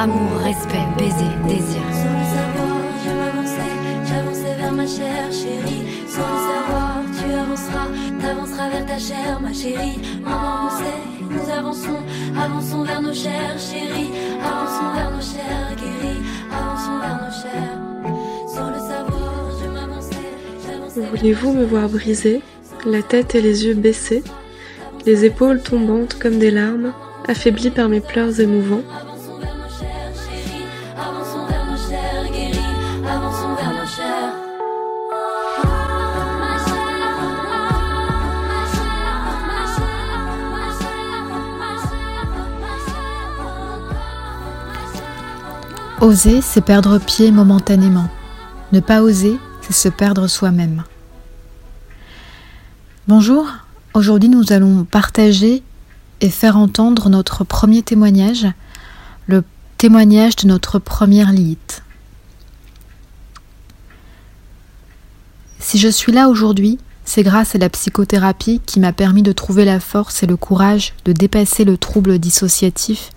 amour, respect, baiser, désir. Sans le savoir, je m'avançais, j'avançais vers ma chère chérie. Sans le savoir, tu avanceras, t'avanceras vers ta chère, ma chérie. Maman, on sait, nous avançons, avançons vers nos chères chéries. Avançons vers nos chères guéries, avançons vers nos chères. Sans le savoir, je m'avançais, j'avançais. Voulez-vous me voir briser, la tête et les yeux baissés, les épaules tombantes comme des larmes, affaiblies par mes pleurs émouvants? Oser, c'est perdre pied momentanément. Ne pas oser, c'est se perdre soi-même. Bonjour, aujourd'hui nous allons partager et faire entendre notre premier témoignage, le témoignage de notre première Lilith. Si je suis là aujourd'hui, c'est grâce à la psychothérapie qui m'a permis de trouver la force et le courage de dépasser le trouble dissociatif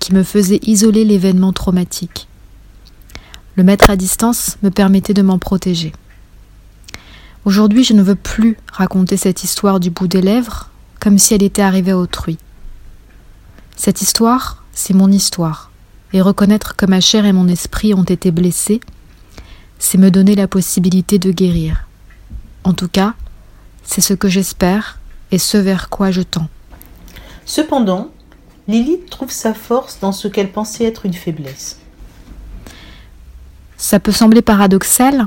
qui me faisait isoler l'événement traumatique. Le mettre à distance me permettait de m'en protéger. Aujourd'hui, je ne veux plus raconter cette histoire du bout des lèvres comme si elle était arrivée à autrui. Cette histoire, c'est mon histoire, et reconnaître que ma chair et mon esprit ont été blessés, c'est me donner la possibilité de guérir. En tout cas, c'est ce que j'espère et ce vers quoi je tends. Cependant, Lilith trouve sa force dans ce qu'elle pensait être une faiblesse. Ça peut sembler paradoxal,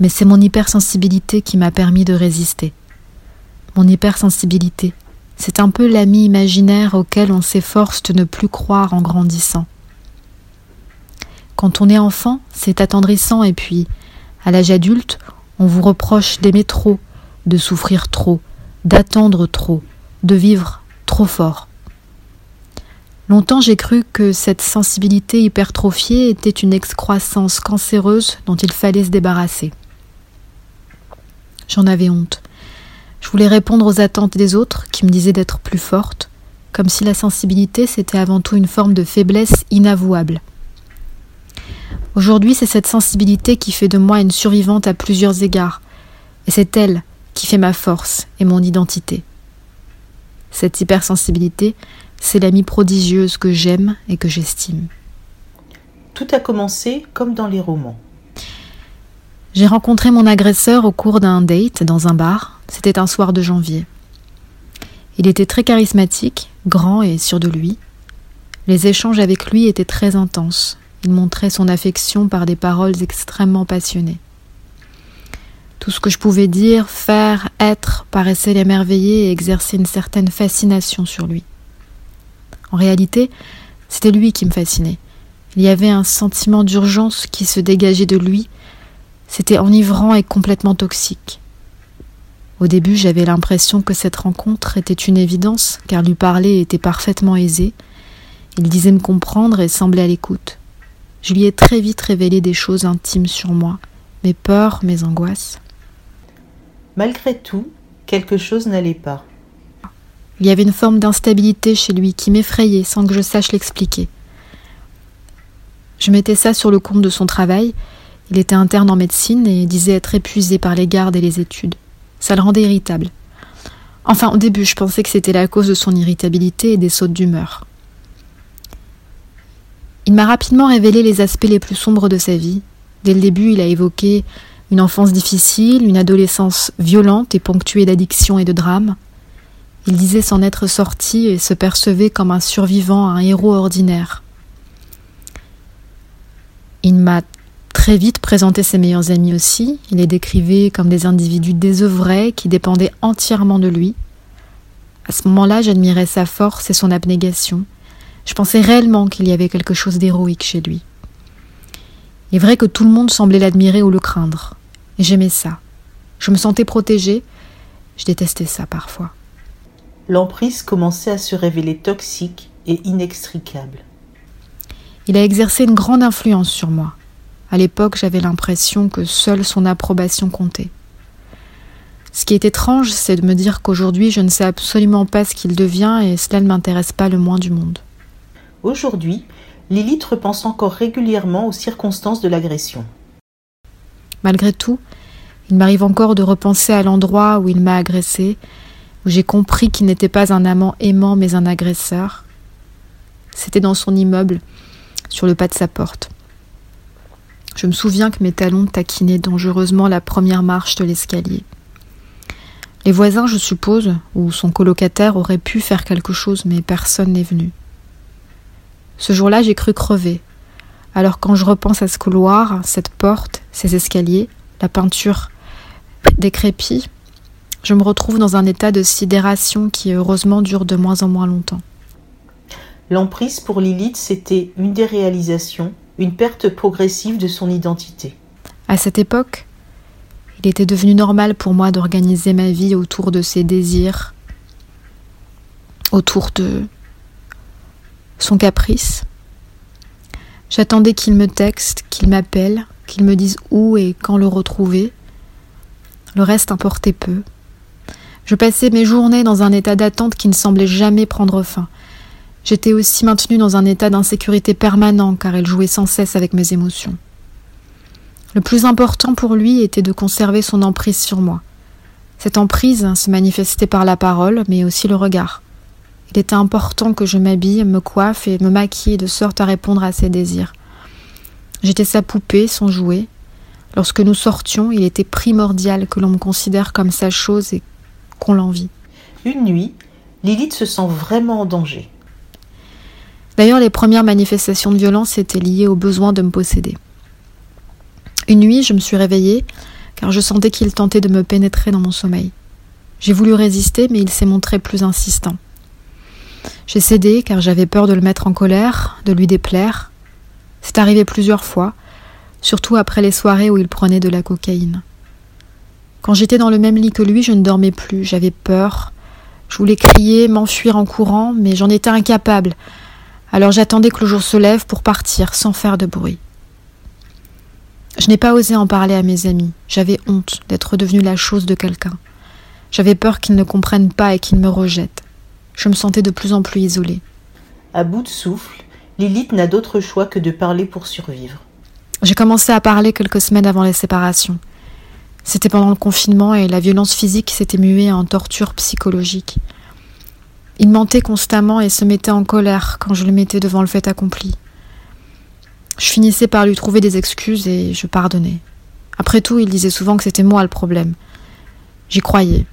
mais c'est mon hypersensibilité qui m'a permis de résister. Mon hypersensibilité, c'est un peu l'ami imaginaire auquel on s'efforce de ne plus croire en grandissant. Quand on est enfant, c'est attendrissant et puis, à l'âge adulte, on vous reproche d'aimer trop, de souffrir trop, d'attendre trop, de vivre trop fort. Longtemps j'ai cru que cette sensibilité hypertrophiée était une excroissance cancéreuse dont il fallait se débarrasser. J'en avais honte. Je voulais répondre aux attentes des autres qui me disaient d'être plus forte, comme si la sensibilité c'était avant tout une forme de faiblesse inavouable. Aujourd'hui, c'est cette sensibilité qui fait de moi une survivante à plusieurs égards, et c'est elle qui fait ma force et mon identité. Cette hypersensibilité, c'est l'amie prodigieuse que j'aime et que j'estime. Tout a commencé comme dans les romans. J'ai rencontré mon agresseur au cours d'un date dans un bar. C'était un soir de janvier. Il était très charismatique, grand et sûr de lui. Les échanges avec lui étaient très intenses. Il montrait son affection par des paroles extrêmement passionnées. Tout ce que je pouvais dire, faire, être paraissait l'émerveiller et exercer une certaine fascination sur lui. En réalité, c'était lui qui me fascinait. Il y avait un sentiment d'urgence qui se dégageait de lui. C'était enivrant et complètement toxique. Au début, j'avais l'impression que cette rencontre était une évidence, car lui parler était parfaitement aisé. Il disait me comprendre et semblait à l'écoute. Je lui ai très vite révélé des choses intimes sur moi, mes peurs, mes angoisses. Malgré tout, quelque chose n'allait pas. Il y avait une forme d'instabilité chez lui qui m'effrayait sans que je sache l'expliquer. Je mettais ça sur le compte de son travail. Il était interne en médecine et disait être épuisé par les gardes et les études. Ça le rendait irritable. Enfin, au début, je pensais que c'était la cause de son irritabilité et des sautes d'humeur. Il m'a rapidement révélé les aspects les plus sombres de sa vie. Dès le début, il a évoqué une enfance difficile, une adolescence violente et ponctuée d'addictions et de drames. Il disait s'en être sorti et se percevait comme un survivant, un héros ordinaire. Il m'a très vite présenté ses meilleurs amis aussi. Il les décrivait comme des individus désœuvrés qui dépendaient entièrement de lui. À ce moment-là, j'admirais sa force et son abnégation. Je pensais réellement qu'il y avait quelque chose d'héroïque chez lui. Il est vrai que tout le monde semblait l'admirer ou le craindre. J'aimais ça. Je me sentais protégée. Je détestais ça parfois. L'emprise commençait à se révéler toxique et inextricable. Il a exercé une grande influence sur moi. À l'époque, j'avais l'impression que seule son approbation comptait. Ce qui est étrange, c'est de me dire qu'aujourd'hui, je ne sais absolument pas ce qu'il devient et cela ne m'intéresse pas le moins du monde. Aujourd'hui, Lilith repense encore régulièrement aux circonstances de l'agression. Malgré tout, il m'arrive encore de repenser à l'endroit où il m'a agressé, j'ai compris qu'il n'était pas un amant aimant mais un agresseur. C'était dans son immeuble, sur le pas de sa porte. Je me souviens que mes talons taquinaient dangereusement la première marche de l'escalier. Les voisins, je suppose, ou son colocataire auraient pu faire quelque chose, mais personne n'est venu. Ce jour-là, j'ai cru crever. Alors quand je repense à ce couloir, cette porte, ces escaliers, la peinture décrépit, je me retrouve dans un état de sidération qui heureusement dure de moins en moins longtemps. L'emprise pour Lilith, c'était une déréalisation, une perte progressive de son identité. À cette époque, il était devenu normal pour moi d'organiser ma vie autour de ses désirs, autour de son caprice. J'attendais qu'il me texte, qu'il m'appelle, qu'il me dise où et quand le retrouver. Le reste importait peu. Je passais mes journées dans un état d'attente qui ne semblait jamais prendre fin. J'étais aussi maintenue dans un état d'insécurité permanent car elle jouait sans cesse avec mes émotions. Le plus important pour lui était de conserver son emprise sur moi. Cette emprise se manifestait par la parole, mais aussi le regard. Il était important que je m'habille, me coiffe et me maquille de sorte à répondre à ses désirs. J'étais sa poupée, son jouet. Lorsque nous sortions, il était primordial que l'on me considère comme sa chose et qu'on l'envie. Une nuit, Lilith se sent vraiment en danger. D'ailleurs, les premières manifestations de violence étaient liées au besoin de me posséder. Une nuit, je me suis réveillée car je sentais qu'il tentait de me pénétrer dans mon sommeil. J'ai voulu résister, mais il s'est montré plus insistant. J'ai cédé car j'avais peur de le mettre en colère, de lui déplaire. C'est arrivé plusieurs fois, surtout après les soirées où il prenait de la cocaïne. Quand j'étais dans le même lit que lui, je ne dormais plus, j'avais peur. Je voulais crier, m'enfuir en courant, mais j'en étais incapable. Alors j'attendais que le jour se lève pour partir sans faire de bruit. Je n'ai pas osé en parler à mes amis. J'avais honte d'être devenue la chose de quelqu'un. J'avais peur qu'ils ne comprennent pas et qu'ils me rejettent. Je me sentais de plus en plus isolée. À bout de souffle, Lilith n'a d'autre choix que de parler pour survivre. J'ai commencé à parler quelques semaines avant les séparations. C'était pendant le confinement et la violence physique s'était muée en torture psychologique. Il mentait constamment et se mettait en colère quand je le mettais devant le fait accompli. Je finissais par lui trouver des excuses et je pardonnais. Après tout, il disait souvent que c'était moi le problème. J'y croyais.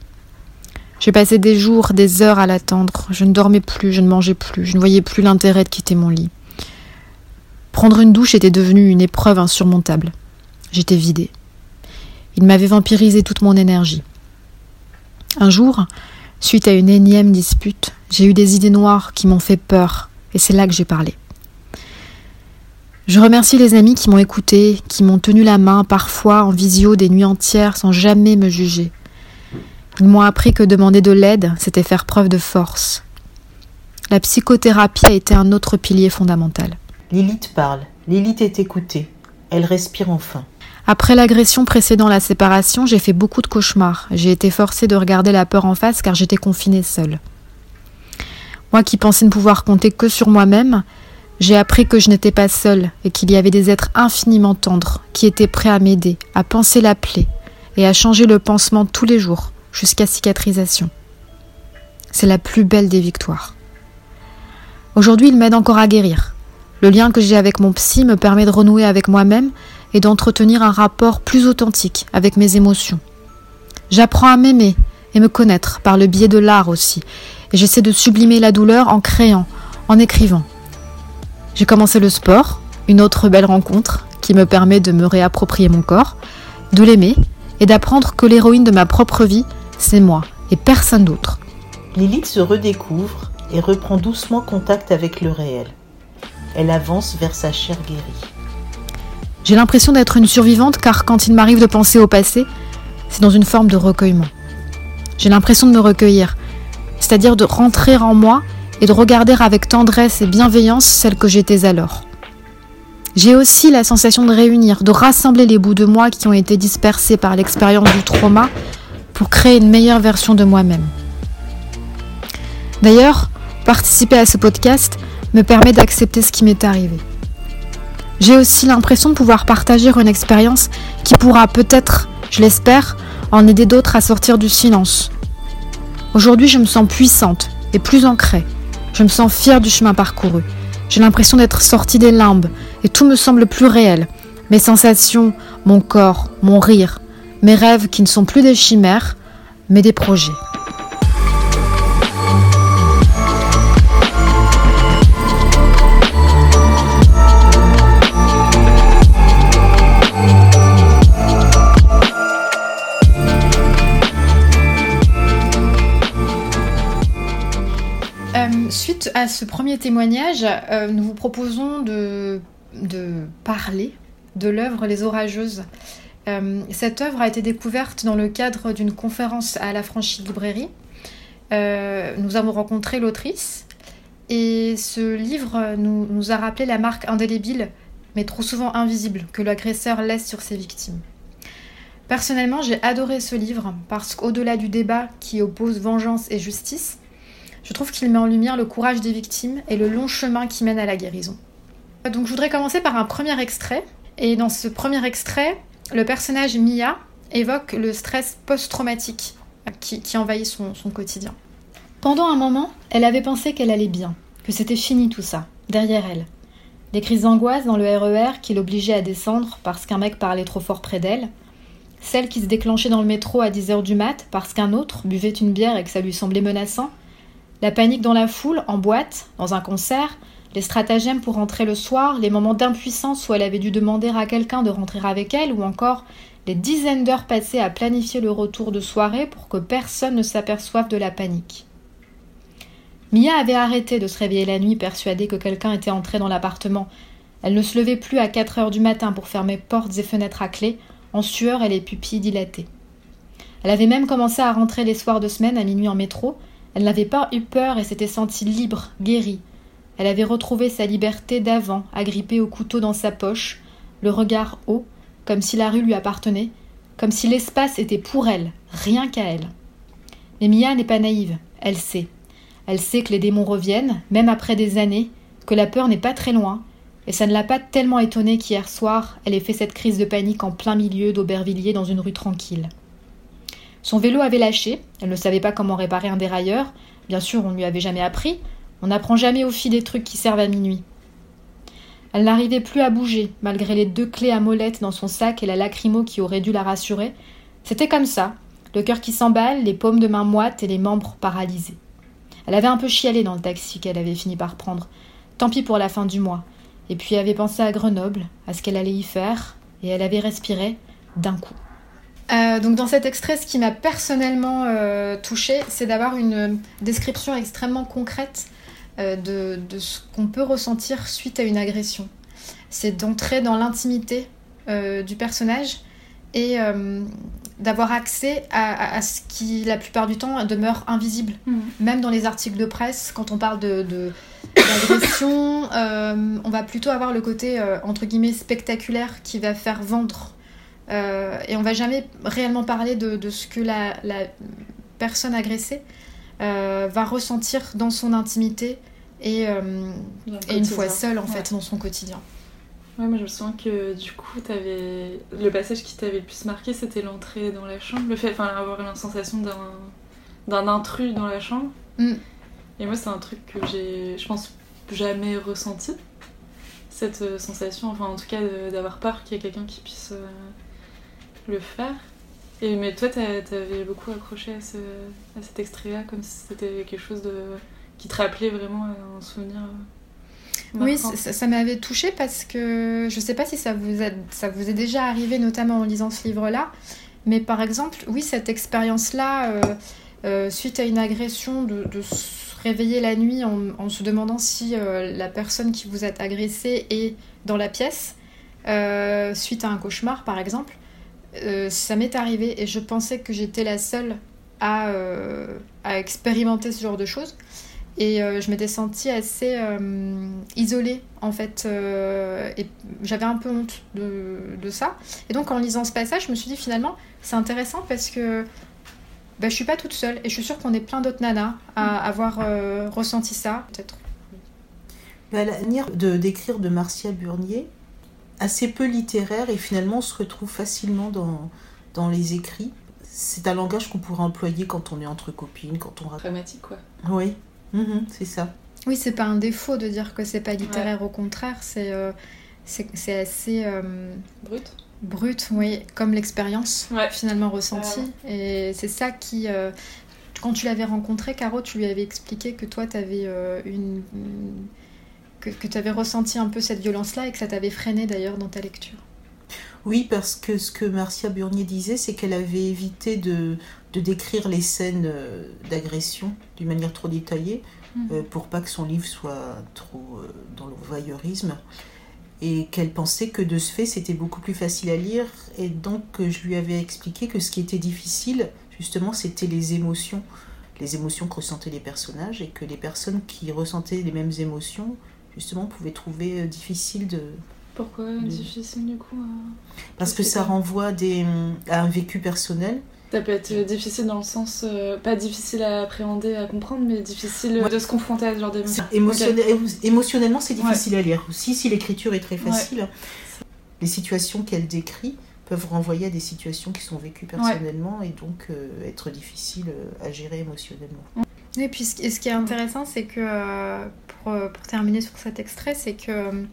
J'ai passé des jours, des heures à l'attendre. Je ne dormais plus, je ne mangeais plus, je ne voyais plus l'intérêt de quitter mon lit. Prendre une douche était devenu une épreuve insurmontable. J'étais vidée. Il m'avait vampirisé toute mon énergie. Un jour, suite à une énième dispute, j'ai eu des idées noires qui m'ont fait peur, et c'est là que j'ai parlé. Je remercie les amis qui m'ont écouté, qui m'ont tenu la main parfois en visio des nuits entières sans jamais me juger. Ils m'ont appris que demander de l'aide, c'était faire preuve de force. La psychothérapie a été un autre pilier fondamental. Lilith parle, Lilith est écoutée, elle respire enfin. Après l'agression précédant la séparation, j'ai fait beaucoup de cauchemars. J'ai été forcée de regarder la peur en face car j'étais confinée seule. Moi qui pensais ne pouvoir compter que sur moi-même, j'ai appris que je n'étais pas seule et qu'il y avait des êtres infiniment tendres qui étaient prêts à m'aider, à penser la plaie et à changer le pansement tous les jours jusqu'à cicatrisation. C'est la plus belle des victoires. Aujourd'hui, il m'aide encore à guérir. Le lien que j'ai avec mon psy me permet de renouer avec moi-même et d'entretenir un rapport plus authentique avec mes émotions. J'apprends à m'aimer et me connaître par le biais de l'art aussi, et j'essaie de sublimer la douleur en créant, en écrivant. J'ai commencé le sport, une autre belle rencontre qui me permet de me réapproprier mon corps, de l'aimer et d'apprendre que l'héroïne de ma propre vie, c'est moi et personne d'autre. Lilith se redécouvre et reprend doucement contact avec le réel. Elle avance vers sa chair guérie. J'ai l'impression d'être une survivante car quand il m'arrive de penser au passé, c'est dans une forme de recueillement. J'ai l'impression de me recueillir, c'est-à-dire de rentrer en moi et de regarder avec tendresse et bienveillance celle que j'étais alors. J'ai aussi la sensation de réunir, de rassembler les bouts de moi qui ont été dispersés par l'expérience du trauma pour créer une meilleure version de moi-même. D'ailleurs, participer à ce podcast me permet d'accepter ce qui m'est arrivé. J'ai aussi l'impression de pouvoir partager une expérience qui pourra peut-être, je l'espère, en aider d'autres à sortir du silence. Aujourd'hui, je me sens puissante et plus ancrée. Je me sens fière du chemin parcouru. J'ai l'impression d'être sortie des limbes et tout me semble plus réel. Mes sensations, mon corps, mon rire, mes rêves qui ne sont plus des chimères, mais des projets. Suite à ce premier témoignage, euh, nous vous proposons de, parler de l'œuvre Les Orageuses. Euh, cette œuvre a été découverte dans le cadre d'une conférence à la Franchie Librairie. nous avons rencontré l'autrice et ce livre nous a rappelé la marque indélébile, mais trop souvent invisible, que l'agresseur laisse sur ses victimes. Personnellement, j'ai adoré ce livre parce qu'au-delà du débat qui oppose vengeance et justice, je trouve qu'il met en lumière le courage des victimes et le long chemin qui mène à la guérison. Donc je voudrais commencer par un premier extrait. Et dans ce premier extrait, le personnage Mia évoque le stress post-traumatique qui, envahit son, quotidien. Pendant un moment, elle avait pensé qu'elle allait bien, que c'était fini tout ça, derrière elle. Les crises d'angoisse dans le RER qui l'obligeaient à descendre parce qu'un mec parlait trop fort près d'elle, celle qui se déclenchait dans le métro à 10h du mat parce qu'un autre buvait une bière et que ça lui semblait menaçant, la panique dans la foule, en boîte, dans un concert, les stratagèmes pour rentrer le soir, les moments d'impuissance où elle avait dû demander à quelqu'un de rentrer avec elle, ou encore les dizaines d'heures passées à planifier le retour de soirée pour que personne ne s'aperçoive de la panique. Mia avait arrêté de se réveiller la nuit persuadée que quelqu'un était entré dans l'appartement. Elle ne se levait plus à 4 heures du matin pour fermer portes et fenêtres à clé, en sueur et les pupilles dilatées. Elle avait même commencé à rentrer les soirs de semaine à minuit en métro, elle n'avait pas eu peur et s'était sentie libre, guérie. Elle avait retrouvé sa liberté d'avant, agrippée au couteau dans sa poche, le regard haut, comme si la rue lui appartenait, comme si l'espace était pour elle, rien qu'à elle. Mais Mia n'est pas naïve, elle sait. Elle sait que les démons reviennent, même après des années, que la peur n'est pas très loin, et ça ne l'a pas tellement étonnée qu'hier soir, elle ait fait cette crise de panique en plein milieu d'Aubervilliers dans une rue tranquille. Son vélo avait lâché, elle ne savait pas comment réparer un dérailleur, bien sûr on ne lui avait jamais appris, on n'apprend jamais au fil des trucs qui servent à minuit. Elle n'arrivait plus à bouger, malgré les deux clés à molette dans son sac et la lacrymo qui aurait dû la rassurer. C'était comme ça, le cœur qui s'emballe, les paumes de main moites et les membres paralysés. Elle avait un peu chialé dans le taxi qu'elle avait fini par prendre. Tant pis pour la fin du mois. Et puis avait pensé à Grenoble, à ce qu'elle allait y faire, et elle avait respiré d'un coup. Euh, donc dans cet extrait, ce qui m'a personnellement euh, touchée, c'est d'avoir une description extrêmement concrète euh, de, ce qu'on peut ressentir suite à une agression. C'est d'entrer dans l'intimité du personnage et d'avoir accès à, ce qui, la plupart du temps, demeure invisible. Mmh. Même dans les articles de presse, quand on parle de, d'agression, on va plutôt avoir le côté, entre guillemets, spectaculaire qui va faire vendre euh, et on va jamais réellement parler de, ce que la, personne agressée euh, va ressentir dans son intimité et, euh, une fois seule en fait dans son quotidien. Ouais, moi je me souviens que du coup, avais... le passage qui t'avait le plus marqué, c'était l'entrée dans la chambre, le fait d'avoir la sensation d'un intrus dans la chambre. Mm. Et moi, c'est un truc que j'ai, je pense, jamais ressenti, cette sensation, enfin en tout cas d'avoir peur qu'il y ait quelqu'un qui puisse le faire. Et, mais toi, t'avais beaucoup accroché à, ce, à cet extrait-là, comme si c'était quelque chose de, qui te rappelait vraiment un souvenir. Euh, oui, ça, m'avait touché parce que je sais pas si ça vous, a, ça vous est déjà arrivé, notamment en lisant ce livre-là, mais par exemple, oui, cette expérience-là, euh, euh, suite à une agression, de, de, se réveiller la nuit en, en se demandant si la personne qui vous a agressé est dans la pièce, suite à un cauchemar par exemple, euh, ça m'est arrivé et je pensais que j'étais la seule à, euh, à, expérimenter ce genre de choses. Et euh, je m'étais sentie assez isolée en fait. et j'avais un peu honte de, de, ça. Et donc en lisant ce passage, je me suis dit finalement, c'est intéressant parce que bah, je suis pas toute seule. Et je suis sûre qu'on est plein d'autres nanas à avoir ressenti ça. Peut-être La manière de d'écrire de Marcia Burnier, assez peu littéraire et finalement on se retrouve facilement dans, dans les écrits. C'est un langage qu'on pourrait employer quand on est entre copines, quand on... Dramatique, quoi. Oui, Mhm, c'est ça. Oui, c'est pas un défaut de dire que c'est pas littéraire, au contraire, c'est euh, c'est c'est assez euh, Brut. brut, oui, comme l'expérience Ouais. finalement ressentie. Et c'est ça qui. euh, quand tu l'avais rencontré, Caro, tu lui avais expliqué que toi, tu avais une. une- que, que tu avais ressenti un peu cette violence-là et que ça t'avait freiné d'ailleurs dans ta lecture? Oui, parce que ce que Marcia Burnier disait, c'est qu'elle avait évité de, de décrire les scènes euh, d'agression d'une manière trop détaillée, euh, pour pas que son livre soit trop euh, dans le voyeurisme. Et qu'elle pensait que de ce fait, c'était beaucoup plus facile à lire. Et donc, je lui avais expliqué que ce qui était difficile, justement, c'était les émotions. Les émotions que ressentaient les personnages. Et que les personnes qui ressentaient les mêmes émotions, justement, pouvaient trouver euh, difficile de, Pourquoi difficile du coup euh, Parce que ça renvoie des, à un vécu personnel. Ça peut être difficile dans le sens, euh, pas difficile à appréhender, à comprendre, mais difficile Ouais. de se confronter à ce genre d'émotion. C'est émotionnel- émo- Émotionnellement, c'est difficile à lire. Aussi, si l'écriture est très facile, les situations qu'elle décrit peuvent renvoyer à des situations qui sont vécues personnellement et donc euh, être difficiles à gérer émotionnellement. Et puis, ce, qui est intéressant, c'est que, euh, pour, euh, pour terminer sur cet extrait, c'est que, euh,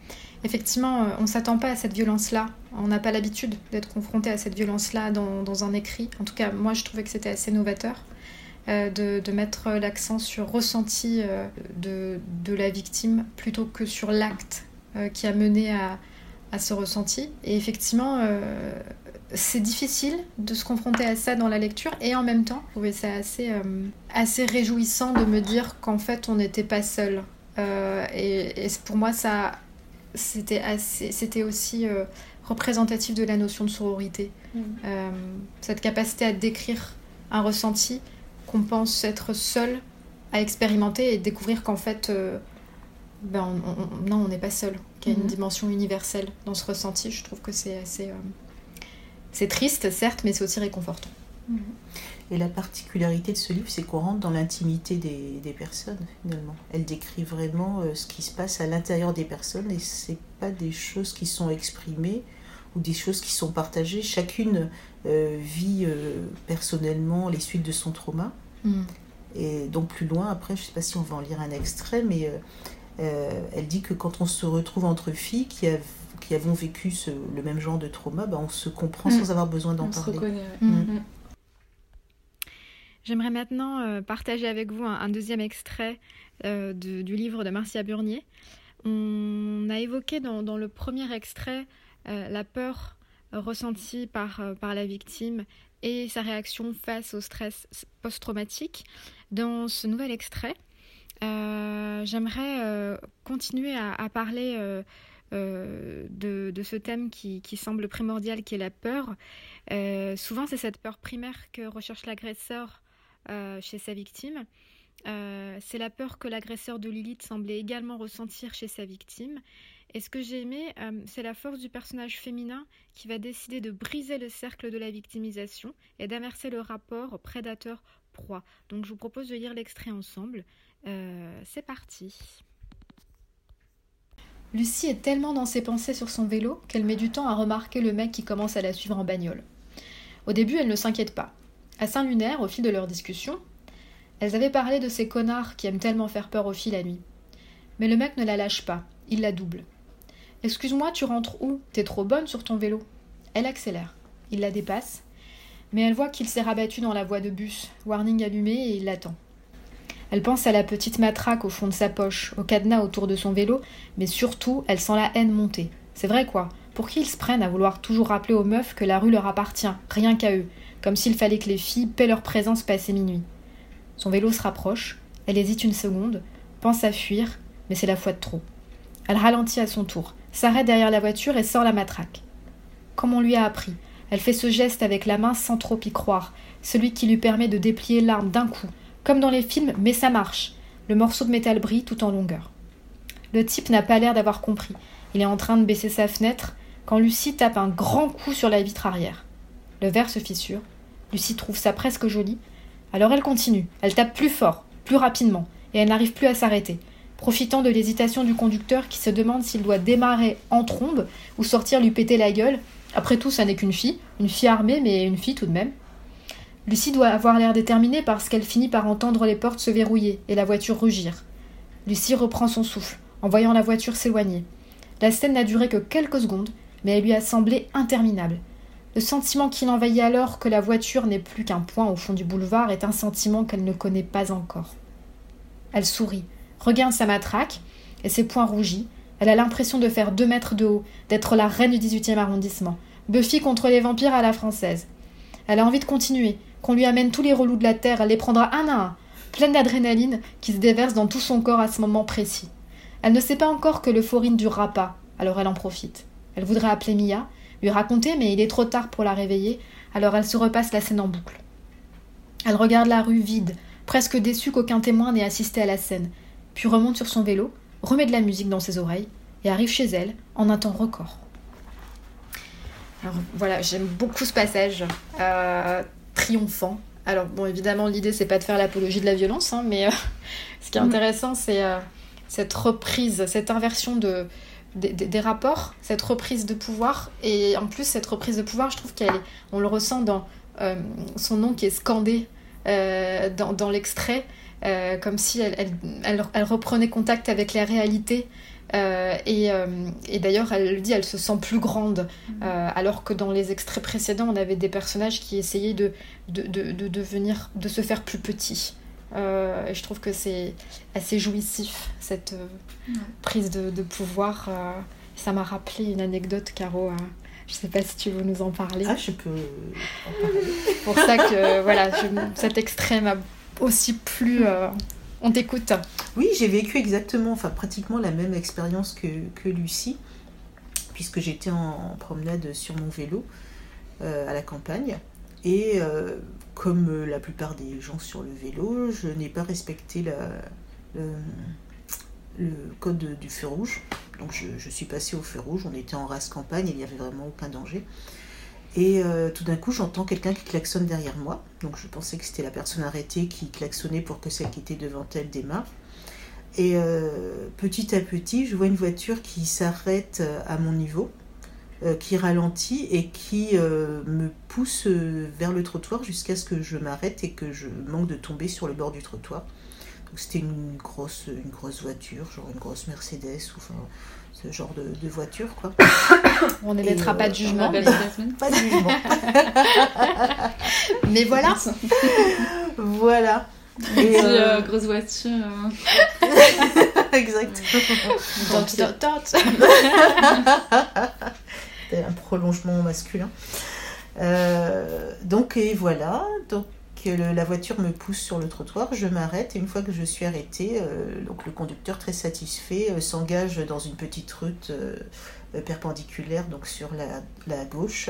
effectivement, euh, on ne s'attend pas à cette violence-là. On n'a pas l'habitude d'être confronté à cette violence-là dans, un écrit. En tout cas, moi, je trouvais que c'était assez novateur de, mettre l'accent sur ressenti de, la victime plutôt que sur l'acte qui a mené à, ce ressenti. Et effectivement, c'est difficile de se confronter à ça dans la lecture et en même temps, je trouvais ça assez, assez réjouissant de me dire qu'en fait, on n'était pas seul. Euh, et, et pour moi, ça, c'était assez, c'était aussi euh, représentatif de la notion de sororité. Mm. Euh, cette capacité à décrire un ressenti qu'on pense être seul à expérimenter et découvrir qu'en fait, ben, on- on- non, on n'est pas seul, qu'il y a une Mhm. dimension universelle dans ce ressenti. Je trouve que c'est assez. c'est triste, certes, mais c'est aussi réconfortant. Et la particularité de ce livre, c'est qu'on rentre dans l'intimité des, des personnes, finalement. Elle décrit vraiment euh, ce qui se passe à l'intérieur des personnes et c'est pas des choses qui sont exprimées ou des choses qui sont partagées. Chacune euh, vit euh, personnellement les suites de son trauma. Et donc plus loin, après, je ne sais pas si on va en lire un extrait, mais elle dit que quand on se retrouve entre filles qui, av- qui avons vécu ce- le même genre de trauma, bah, on se comprend Mm. sans avoir besoin d'en On se parler. reconnaît. ouais. Mm. J'aimerais maintenant euh, partager avec vous un, deuxième extrait euh, du livre de Marcia Burnier. On a évoqué dans, le premier extrait euh, la peur ressentie par, la victime et sa réaction face au stress post-traumatique. Dans ce nouvel extrait, j'aimerais continuer à, parler de, ce thème qui, qui semble primordial, qui est la peur. Souvent, c'est cette peur primaire que recherche l'agresseur chez sa victime. Euh, c'est la peur que l'agresseur de Lilith semblait également ressentir chez sa victime. Et ce que j'ai aimé, euh, c'est la force du personnage féminin qui va décider de briser le cercle de la victimisation et d'inverser le rapport prédateur-proie. Donc je vous propose de lire l'extrait ensemble. Euh, c'est parti. Lucie est tellement dans ses pensées sur son vélo qu'elle met du temps à remarquer le mec qui commence à la suivre en bagnole. Au début, elle ne s'inquiète pas. À Saint-Lunaire, au fil de leur discussion, elles avaient parlé de ces connards qui aiment tellement faire peur aux filles la nuit. Mais le mec ne la lâche pas, il la double. Excuse-moi, tu rentres où? T'es trop bonne sur ton vélo. Elle accélère. Il la dépasse, mais elle voit qu'il s'est rabattu dans la voie de bus, warning allumé et il l'attend. Elle pense à la petite matraque au fond de sa poche, au cadenas autour de son vélo, mais surtout, elle sent la haine monter. C'est vrai quoi? Pour qui ils se prennent à vouloir toujours rappeler aux meufs que la rue leur appartient, rien qu'à eux, comme s'il fallait que les filles paient leur présence passé minuit. Son vélo se rapproche, elle hésite une seconde, pense à fuir, mais c'est la fois de trop. Elle ralentit à son tour, s'arrête derrière la voiture et sort la matraque. Comme on lui a appris, elle fait ce geste avec la main sans trop y croire, celui qui lui permet de déplier l'arme d'un coup, comme dans les films, mais ça marche. Le morceau de métal brille tout en longueur. Le type n'a pas l'air d'avoir compris. Il est en train de baisser sa fenêtre quand Lucie tape un grand coup sur la vitre arrière. Le verre se fissure. Lucie trouve ça presque joli. Alors elle continue. Elle tape plus fort, plus rapidement, et elle n'arrive plus à s'arrêter. profitant de l'hésitation du conducteur qui se demande s'il doit démarrer en trombe ou sortir lui péter la gueule. Après tout, ça n'est qu'une fille, une fille armée, mais une fille tout de même. Lucie doit avoir l'air déterminée parce qu'elle finit par entendre les portes se verrouiller et la voiture rugir. Lucie reprend son souffle en voyant la voiture s'éloigner. La scène n'a duré que quelques secondes, mais elle lui a semblé interminable. Le sentiment qui l'envahit alors que la voiture n'est plus qu'un point au fond du boulevard est un sentiment qu'elle ne connaît pas encore. Elle sourit, regarde sa matraque et ses poings rougis. Elle a l'impression de faire deux mètres de haut, d'être la reine du 18e arrondissement. Buffy contre les vampires à la française. Elle a envie de continuer, qu'on lui amène tous les relous de la terre, elle les prendra un à un, pleine d'adrénaline qui se déverse dans tout son corps à ce moment précis. Elle ne sait pas encore que le l'euphorie ne durera pas, alors elle en profite. Elle voudrait appeler Mia, lui raconter, mais il est trop tard pour la réveiller, alors elle se repasse la scène en boucle. Elle regarde la rue vide, presque déçue qu'aucun témoin n'ait assisté à la scène, puis remonte sur son vélo, remet de la musique dans ses oreilles et arrive chez elle en un temps record. Alors voilà, j'aime beaucoup ce passage, euh, triomphant. Alors bon, évidemment, l'idée c'est pas de faire l'apologie de la violence, hein, mais euh, ce qui est mm. intéressant, c'est euh, cette reprise, cette inversion de, des, rapports, cette reprise de pouvoir. Et en plus, cette reprise de pouvoir, je trouve qu'elle on le ressent dans son nom qui est scandé dans, dans l'extrait. comme si elle, elle, elle, reprenait contact avec la réalité euh, euh, et, d'ailleurs, elle le dit, elle se sent plus grande, mm. euh, alors que dans les extraits précédents, on avait des personnages qui essayaient de, de, de, devenir, de se faire plus petits. Et je trouve que c'est assez jouissif, cette prise de, pouvoir. ça m'a rappelé une anecdote, Caro. Je sais pas si tu veux nous en parler. Ah, je peux en parler. pour ça que voilà, cet extrait m'a aussi plu on t'écoute. Oui, j'ai vécu exactement, enfin pratiquement la même expérience que, que Lucie, puisque j'étais en, promenade sur mon vélo euh, à la campagne. Et euh, comme la plupart des gens sur le vélo, je n'ai pas respecté le, code du feu rouge. Donc je, suis passée au feu rouge, on était en race campagne, il n'y avait vraiment aucun danger. Et euh, tout d'un coup, j'entends quelqu'un qui klaxonne derrière moi. Donc je pensais que c'était la personne arrêtée qui klaxonnait pour que celle qui était devant elle démarre. Et euh, petit à petit, je vois une voiture qui s'arrête euh, à mon niveau, qui ralentit et qui me pousse vers le trottoir jusqu'à ce que je m'arrête et que je manque de tomber sur le bord du trottoir. Donc c'était une grosse, une grosse voiture, genre une grosse Mercedes ou enfin ce genre de, voiture, quoi. On n'émettra pas de jugement. Mais... Pas de jugement. mais voilà. voilà. Et euh, grosse voiture. Exactement. Un prolongement masculin. Euh, donc et voilà. Donc la voiture me pousse sur le trottoir, je m'arrête et une fois que je suis arrêtée, euh, donc le conducteur très satisfait euh, s'engage dans une petite route perpendiculaire donc sur la, gauche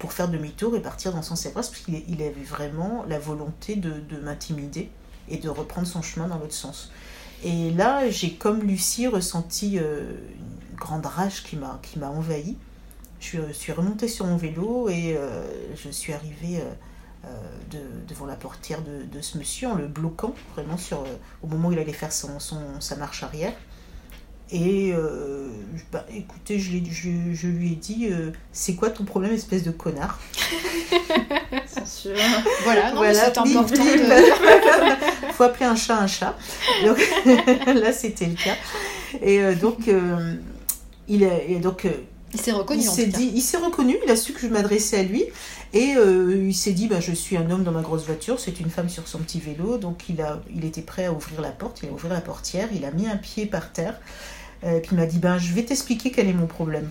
pour faire demi-tour et partir dans son sens parce qu'il il avait vraiment la volonté de, m'intimider et de reprendre son chemin dans l'autre sens. Et là, j'ai comme Lucie ressenti une grande rage qui m'a qui m'a envahi. Je suis, remontée sur mon vélo et je suis arrivée euh, de, devant la portière de, ce monsieur en le bloquant vraiment sur, euh, au moment où il allait faire son, sa marche arrière. Et euh, bah, écoutez, je, je, lui ai dit C'est quoi ton problème, espèce de connard? Censure. Voilà, voilà c'est important. faut appeler un chat un chat. Donc là, c'était le cas. Et donc, il, a, donc il s'est reconnu. Il s'est dit, il s'est reconnu. Il a su que je m'adressais à lui et euh, il s'est dit, bah, je suis un homme dans ma grosse voiture, c'est une femme sur son petit vélo, donc il a, il était prêt à ouvrir la porte. Il a ouvert la portière, il a mis un pied par terre, euh, puis il m'a dit, ben je vais t'expliquer quel est mon problème.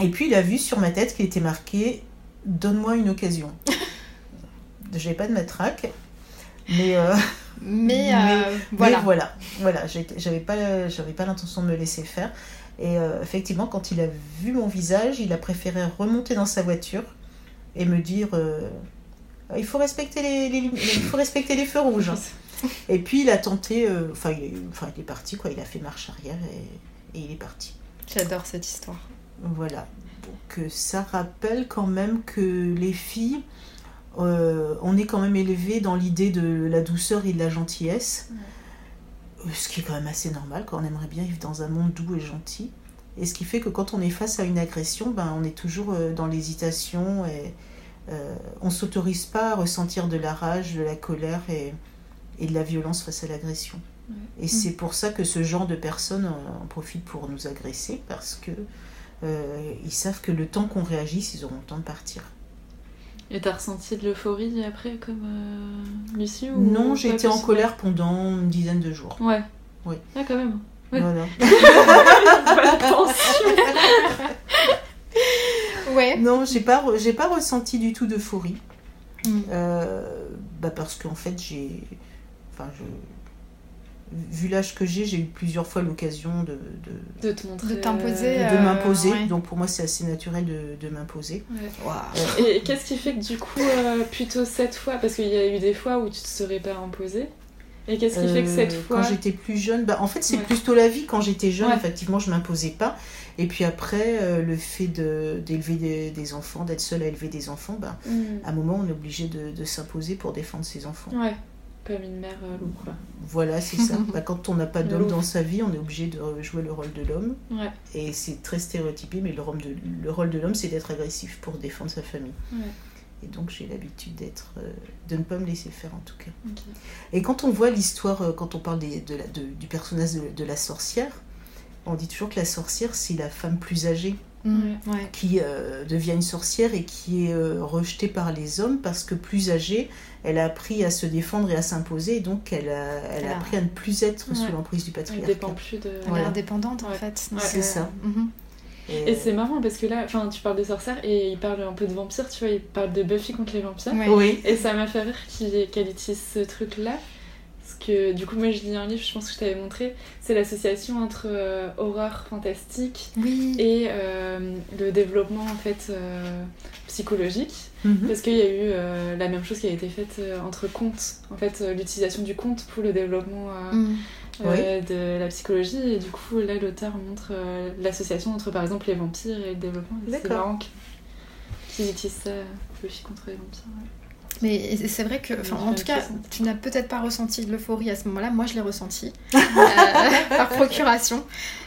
Et puis il a vu sur ma tête qu'il était marqué, donne-moi une occasion. J'avais pas de matraque, mais euh, mais, voilà. voilà, voilà, j'avais pas, j'avais pas l'intention de me laisser faire. Et euh, effectivement, quand il a vu mon visage, il a préféré remonter dans sa voiture et me dire euh, il, faut respecter les, il faut respecter les feux rouges. Et puis il a tenté, euh, enfin, il, enfin, il est parti, quoi. il a fait marche arrière et, et il est parti. J'adore cette histoire. Voilà. Donc ça rappelle quand même que les filles, on est quand même élevé dans l'idée de la douceur et de la gentillesse. Ce qui est quand même assez normal quand on aimerait bien vivre dans un monde doux et gentil. Et ce qui fait que quand on est face à une agression, ben, on est toujours euh, dans l'hésitation et euh, on ne s'autorise pas à ressentir de la rage, de la colère et, et de la violence face à l'agression. Et c'est pour ça que ce genre de personnes en profitent pour nous agresser parce que euh, ils savent que le temps qu'on réagisse, ils auront le temps de partir. Et t'as ressenti de l'euphorie après, comme euh, Lucie ou Non, j'ai été en colère pendant une dizaine de jours. Ouais. Oui. Ah, quand même. Ouais. Voilà. ouais. Non, j'ai pas, j'ai pas ressenti du tout d'euphorie. Mm. Euh, bah parce qu'en fait, j'ai. Enfin, je vu l'âge que j'ai, j'ai eu plusieurs fois l'occasion de, de, te montrer, de t'imposer, de, m'imposer. Donc pour moi, c'est assez naturel de, de m'imposer. Ouais. Et qu'est-ce qui fait que du coup, euh, plutôt cette fois, parce qu'il y a eu des fois où tu te serais pas imposé. Et qu'est-ce qui fait que cette fois Quand j'étais plus jeune, bah, en fait, c'est plutôt la vie. Quand j'étais jeune, effectivement, je m'imposais pas. Et puis après, euh, le fait d'élever des, des, enfants, d'être seule à élever des enfants, bah, mm. à un moment, on est obligé de, s'imposer pour défendre ses enfants. Ouais. Comme une mère euh, loup, quoi. Voilà, c'est ça. bah, quand on n'a pas d'homme dans sa vie, on est obligé de jouer le rôle de l'homme. Ouais. Et c'est très stéréotypé, mais le rôle de, le rôle de l'homme, c'est d'être agressif pour défendre sa famille. Ouais. Et donc j'ai l'habitude d'être, euh, de ne pas me laisser faire en tout cas. Et quand on voit l'histoire, euh, quand on parle des, de la, de, du personnage de, de, la sorcière, on dit toujours que la sorcière c'est la femme plus âgée. Mmh, ouais. qui euh, devient une sorcière et qui est euh, rejetée par les hommes parce que plus âgée, elle a appris à se défendre et à s'imposer, et donc elle a, elle, elle a appris à ne plus être ouais. sous l'emprise du patriarcat. Elle dépend plus de... Elle est indépendante en fait. C'est ça. Mmh. Et, et c'est marrant parce que là, enfin, tu parles de sorcière et il parle un peu de vampire, tu vois, il parle de Buffy contre les vampires. Oui. Et ça m'a fait rire qu'elle utilise ce truc-là. Que du coup, moi je lis un livre, je pense que je t'avais montré, c'est l'association entre euh, horreur fantastique oui. et euh, le développement en fait euh, psychologique. Mm -hmm. Parce qu'il y a eu la même chose qui a été faite entre contes, en fait, l'utilisation du conte pour le développement. Mm. Oui. de la psychologie et du coup là l'auteur montre l'association entre par exemple les vampires et le développement c'est marrant qu'ils utilisent ça Buffy contre les vampires ouais. Mais c'est vrai que, en tout cas, tu n'as peut-être pas ressenti de l'euphorie à ce moment-là. Moi, je l'ai ressenti euh, par procuration,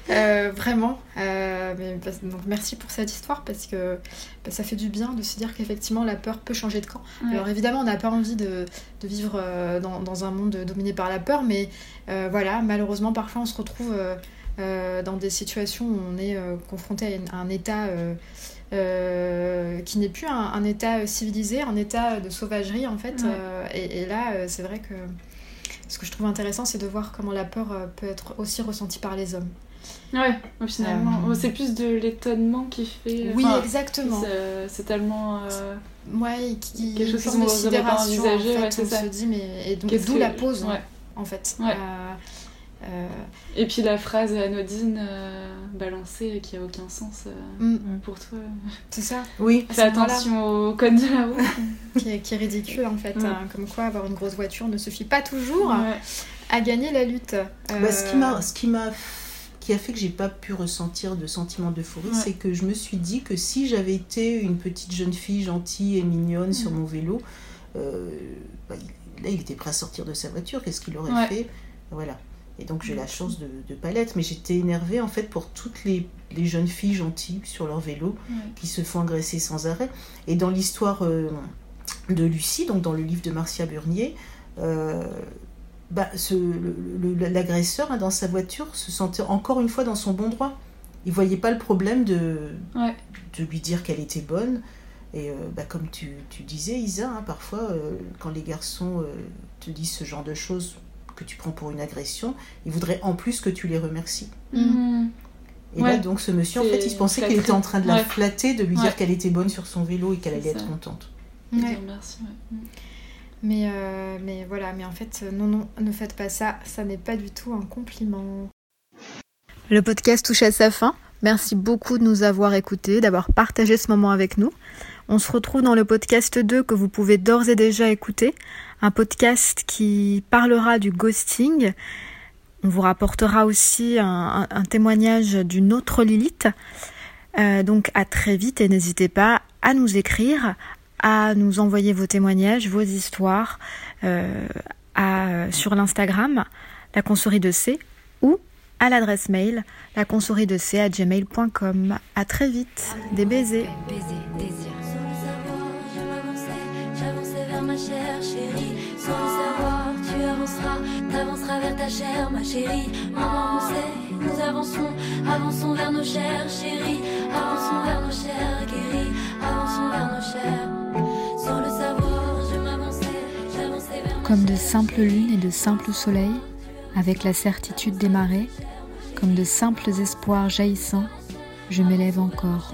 euh, vraiment. Euh, mais, donc, merci pour cette histoire parce que bah, ça fait du bien de se dire qu'effectivement la peur peut changer de camp. Ouais. Alors évidemment, on n'a pas envie de, de vivre dans, dans, un monde dominé par la peur, mais voilà, malheureusement, parfois, on se retrouve dans des situations où on est confronté à, un état euh, qui n'est plus un, un, état civilisé, un état de sauvagerie en fait. Ouais. Euh, et, et, là, euh, c'est vrai que ce que je trouve intéressant, c'est de voir comment la peur euh, peut être aussi ressentie par les hommes. Ouais, finalement. c'est plus de l'étonnement qui fait. Oui, exactement. C'est tellement. Ouais, qui, quelque chose qu'on ne pas envisager. En fait, ouais, c'est on ça. se dit, mais. Et donc, d'où que... la pause, ouais. en fait. Ouais. Euh, et puis la phrase anodine euh, balancée qui a aucun sens euh, mm. pour toi. C'est ça. Oui. Fais attention au code de la route. qui, est, qui, est, ridicule en fait. Mm. Hein, comme quoi avoir une grosse voiture ne suffit pas toujours ouais. à gagner la lutte. Bah, ce qui m'a, ce qui m'a, qui a fait que j'ai pas pu ressentir de sentiment d'euphorie, ouais. c'est que je me suis dit que si j'avais été une petite jeune fille gentille et mignonne Mm. sur mon vélo, euh, bah, là il était prêt à sortir de sa voiture. Qu'est-ce qu'il aurait ouais. fait? Voilà. Et donc j'ai la chance de ne pas l'être, mais j'étais énervée en fait pour toutes les, les, jeunes filles gentilles sur leur vélo qui se font agresser sans arrêt. Et dans l'histoire euh, de Lucie, donc dans le livre de Marcia Burnier, euh, bah, l'agresseur hein, dans sa voiture se sentait encore une fois dans son bon droit. Il voyait pas le problème de, ouais. de lui dire qu'elle était bonne. Et euh, bah, comme tu, tu, disais, Isa, hein, parfois quand les garçons te disent ce genre de choses, que tu prends pour une agression, ils voudraient en plus que tu les remercies. Mmh. Et ouais. là, donc, ce monsieur, en fait, il pensait qu'il était en train de la ouais. flatter, de lui ouais. dire qu'elle était bonne sur son vélo et qu'elle allait être contente. Merci, mais, euh, mais voilà, mais en fait, non, non, ne faites pas ça, ça n'est pas du tout un compliment. Le podcast touche à sa fin. Merci beaucoup de nous avoir écoutés, d'avoir partagé ce moment avec nous. On se retrouve dans le podcast 2 que vous pouvez d'ores et déjà écouter, un podcast qui parlera du ghosting. On vous rapportera aussi un, témoignage d'une autre Lilith. Euh, donc à très vite et n'hésitez pas à nous écrire, à nous envoyer vos témoignages, vos histoires euh, sur l'Instagram la consouris de C ou à l'adresse mail la consouris de C à gmail.com. À très vite, des baisers. T'avanceras vers ta chair, ma chérie. Maman, sait, nous avançons, avançons vers nos chairs, chérie. Avançons vers nos chairs, guéris, avançons vers nos chairs. Sans le savoir, je m'avançais, j'avançais vers Comme de simples lunes et de simples soleils, avec la certitude des marées, comme de simples espoirs jaillissants, je m'élève encore.